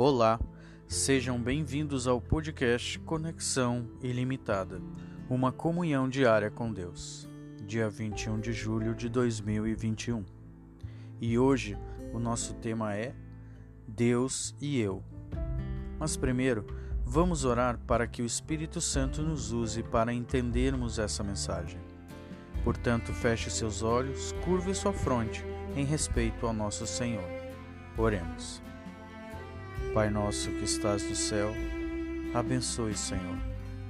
Olá, sejam bem-vindos ao podcast Conexão Ilimitada, uma comunhão diária com Deus, dia 21 de julho de 2021. E hoje o nosso tema é Deus e eu. Mas primeiro, vamos orar para que o Espírito Santo nos use para entendermos essa mensagem. Portanto, feche seus olhos, curve sua fronte em respeito ao nosso Senhor. Oremos. Pai nosso que estás no céu, abençoe, Senhor,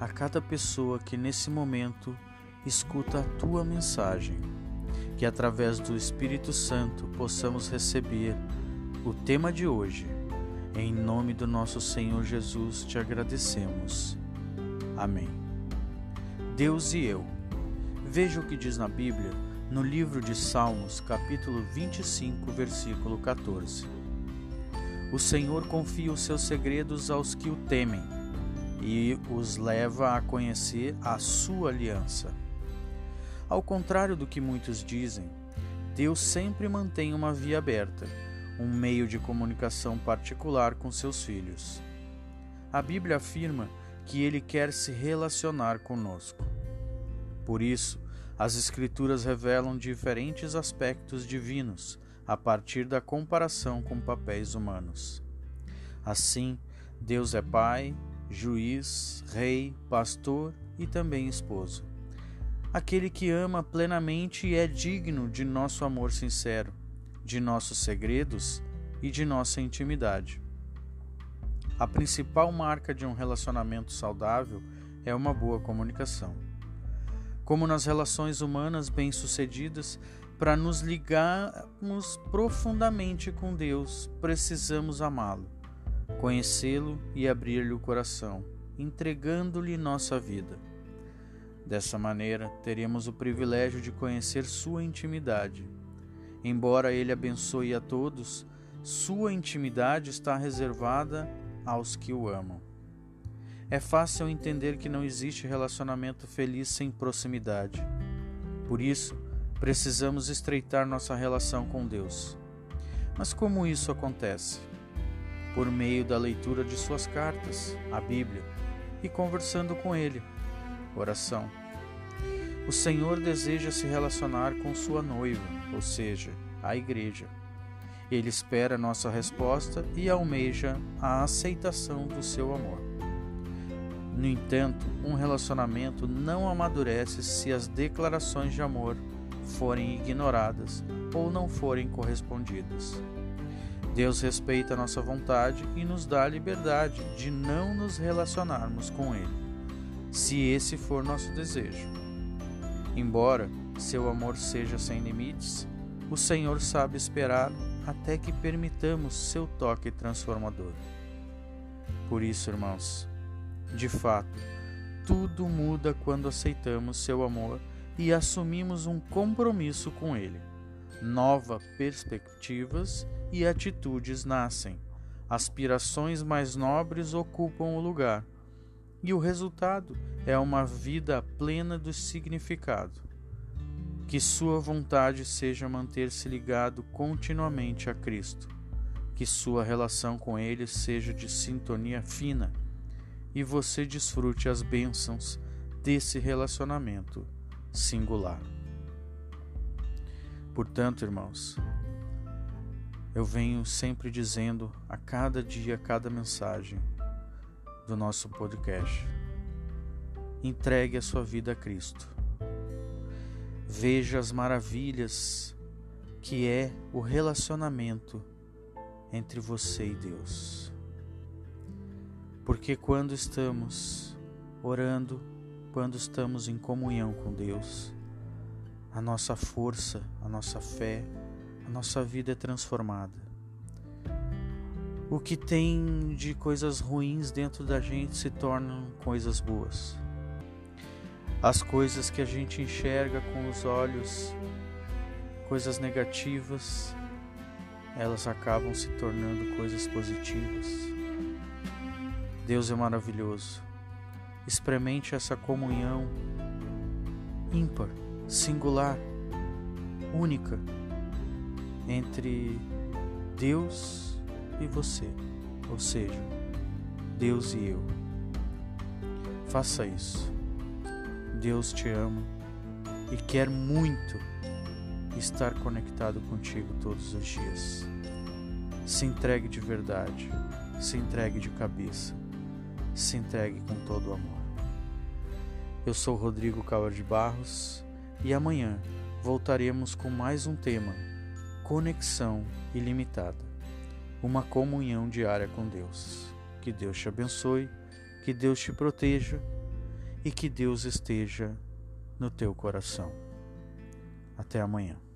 a cada pessoa que nesse momento escuta a tua mensagem, que através do Espírito Santo possamos receber o tema de hoje. Em nome do nosso Senhor Jesus te agradecemos. Amém. Deus e eu. Veja o que diz na Bíblia no livro de Salmos, capítulo 25, versículo 14. O Senhor confia os seus segredos aos que o temem e os leva a conhecer a sua aliança. Ao contrário do que muitos dizem, Deus sempre mantém uma via aberta, um meio de comunicação particular com seus filhos. A Bíblia afirma que Ele quer se relacionar conosco. Por isso, as Escrituras revelam diferentes aspectos divinos a partir da comparação com papéis humanos. Assim, Deus é Pai, juiz, rei, pastor e também esposo. Aquele que ama plenamente e é digno de nosso amor sincero, de nossos segredos e de nossa intimidade. A principal marca de um relacionamento saudável é uma boa comunicação. Como nas relações humanas bem-sucedidas, para nos ligarmos profundamente com Deus, precisamos amá-lo, conhecê-lo e abrir-lhe o coração, entregando-lhe nossa vida. Dessa maneira, teremos o privilégio de conhecer sua intimidade. Embora ele abençoe a todos, sua intimidade está reservada aos que o amam. É fácil entender que não existe relacionamento feliz sem proximidade. Por isso, precisamos estreitar nossa relação com Deus. Mas como isso acontece? Por meio da leitura de suas cartas, a Bíblia, e conversando com Ele. Oração. O Senhor deseja se relacionar com sua noiva, ou seja, a Igreja. Ele espera nossa resposta e almeja a aceitação do seu amor. No entanto, um relacionamento não amadurece se as declarações de amor forem ignoradas ou não forem correspondidas. Deus respeita nossa vontade e nos dá a liberdade de não nos relacionarmos com Ele, se esse for nosso desejo. Embora seu amor seja sem limites, o Senhor sabe esperar até que permitamos seu toque transformador. Por isso, irmãos, de fato, tudo muda quando aceitamos seu amor e assumimos um compromisso com Ele. Novas perspectivas e atitudes nascem, aspirações mais nobres ocupam o lugar, e o resultado é uma vida plena do significado. Que Sua vontade seja manter-se ligado continuamente a Cristo, que sua relação com Ele seja de sintonia fina. E você desfrute as bênçãos desse relacionamento singular. Portanto, irmãos, eu venho sempre dizendo a cada dia, a cada mensagem do nosso podcast: entregue a sua vida a Cristo. Veja as maravilhas que é o relacionamento entre você e Deus. Porque quando estamos orando, quando estamos em comunhão com Deus, a nossa força, a nossa fé, a nossa vida é transformada. O que tem de coisas ruins dentro da gente se tornam coisas boas. As coisas que a gente enxerga com os olhos, coisas negativas, elas acabam se tornando coisas positivas. Deus é maravilhoso. Experimente essa comunhão ímpar, singular, única entre Deus e você. ou seja, Deus e eu. Faça isso. Deus te ama e quer muito estar conectado contigo todos os dias. Se entregue de verdade, se entregue de cabeça, se entregue com todo o amor. Eu sou Rodrigo Cauer de Barros e amanhã voltaremos com mais um tema: conexão ilimitada, uma comunhão diária com Deus. Que Deus te abençoe, que Deus te proteja e que Deus esteja no teu coração. Até amanhã.